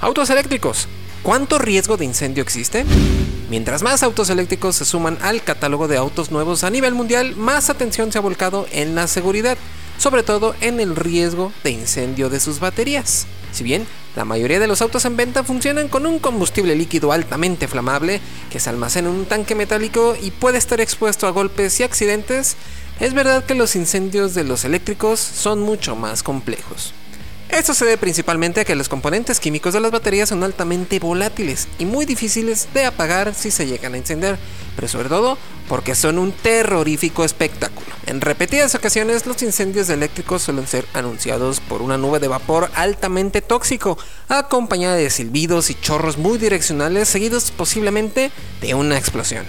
Autos eléctricos. ¿Cuánto riesgo de incendio existe? Mientras más autos eléctricos se suman al catálogo de autos nuevos a nivel mundial, más atención se ha volcado en la seguridad, sobre todo en el riesgo de incendio de sus baterías. Si bien la mayoría de los autos en venta funcionan con un combustible líquido altamente flamable que se almacena en un tanque metálico y puede estar expuesto a golpes y accidentes, es verdad que los incendios de los eléctricos son mucho más complejos. Esto se debe principalmente a que los componentes químicos de las baterías son altamente volátiles y muy difíciles de apagar si se llegan a encender, pero sobre todo porque son un terrorífico espectáculo. En repetidas ocasiones los incendios eléctricos suelen ser anunciados por una nube de vapor altamente tóxico, acompañada de silbidos y chorros muy direccionales seguidos posiblemente de una explosión.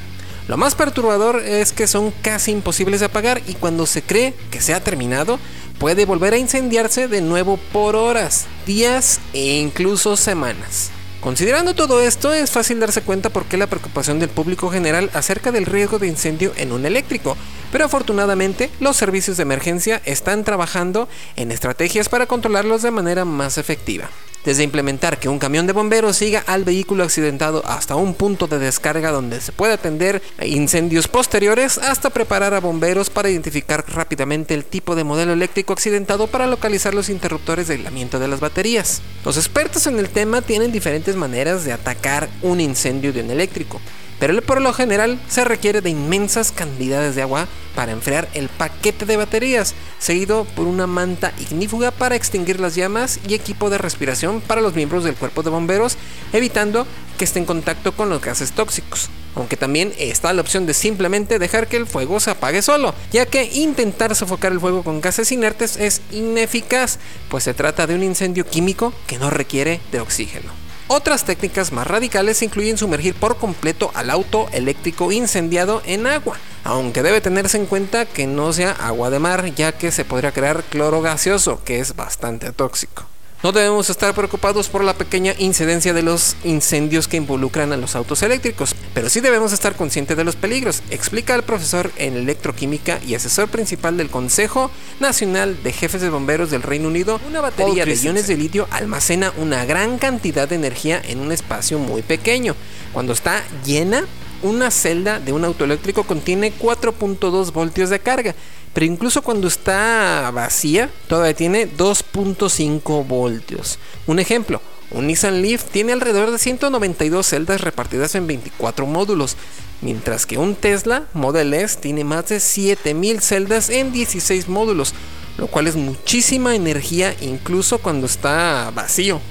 Lo más perturbador es que son casi imposibles de apagar y cuando se cree que se ha terminado, puede volver a incendiarse de nuevo por horas, días e incluso semanas. Considerando todo esto, es fácil darse cuenta por qué la preocupación del público general acerca del riesgo de incendio en un eléctrico, pero afortunadamente los servicios de emergencia están trabajando en estrategias para controlarlos de manera más efectiva. Desde implementar que un camión de bomberos siga al vehículo accidentado hasta un punto de descarga donde se puede atender incendios posteriores, hasta preparar a bomberos para identificar rápidamente el tipo de modelo eléctrico accidentado para localizar los interruptores de aislamiento de las baterías. Los expertos en el tema tienen diferentes maneras de atacar un incendio de un eléctrico pero por lo general se requiere de inmensas cantidades de agua para enfriar el paquete de baterías, seguido por una manta ignífuga para extinguir las llamas y equipo de respiración para los miembros del cuerpo de bomberos, evitando que esté en contacto con los gases tóxicos. Aunque también está la opción de simplemente dejar que el fuego se apague solo, ya que intentar sofocar el fuego con gases inertes es ineficaz, pues se trata de un incendio químico que no requiere de oxígeno. Otras técnicas más radicales incluyen sumergir por completo al auto eléctrico incendiado en agua, aunque debe tenerse en cuenta que no sea agua de mar, ya que se podría crear cloro gaseoso, que es bastante tóxico. No debemos estar preocupados por la pequeña incidencia de los incendios que involucran a los autos eléctricos, pero sí debemos estar conscientes de los peligros, explica el profesor en electroquímica y asesor principal del Consejo Nacional de Jefes de Bomberos del Reino Unido. Una batería de iones de litio almacena una gran cantidad de energía en un espacio muy pequeño. Cuando está llena, una celda de un auto eléctrico contiene 4.2 voltios de carga pero incluso cuando está vacía, todavía tiene 2.5 voltios. Un ejemplo, un Nissan Leaf tiene alrededor de 192 celdas repartidas en 24 módulos, mientras que un Tesla Model S tiene más de 7000 celdas en 16 módulos, lo cual es muchísima energía incluso cuando está vacío.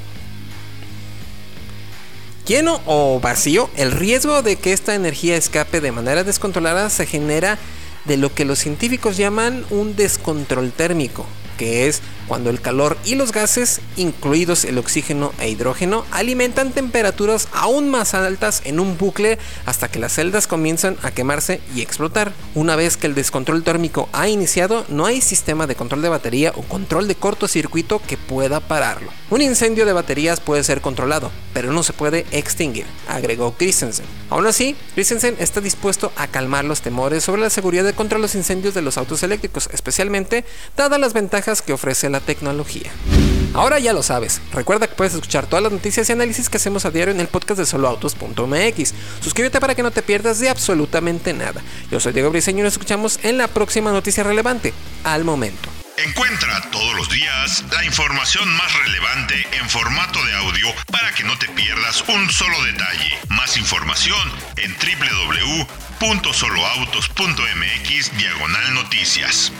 Lleno o vacío, el riesgo de que esta energía escape de manera descontrolada se genera de lo que los científicos llaman un descontrol térmico, que es cuando el calor y los gases, incluidos el oxígeno e hidrógeno, alimentan temperaturas aún más altas en un bucle hasta que las celdas comienzan a quemarse y explotar. Una vez que el descontrol térmico ha iniciado, no hay sistema de control de batería o control de cortocircuito que pueda pararlo. Un incendio de baterías puede ser controlado, pero no se puede extinguir, agregó Christensen. Aún así, Christensen está dispuesto a calmar los temores sobre la seguridad contra los incendios de los autos eléctricos, especialmente dadas las ventajas que ofrece la tecnología. Ahora ya lo sabes, recuerda que puedes escuchar todas las noticias y análisis que hacemos a diario en el podcast de soloautos.mx. Suscríbete para que no te pierdas de absolutamente nada. Yo soy Diego Briseño y nos escuchamos en la próxima noticia relevante, al momento. Encuentra todos los días la información más relevante en formato de audio para que no te pierdas un solo detalle. Más información en www.soloautos.mx diagonal noticias.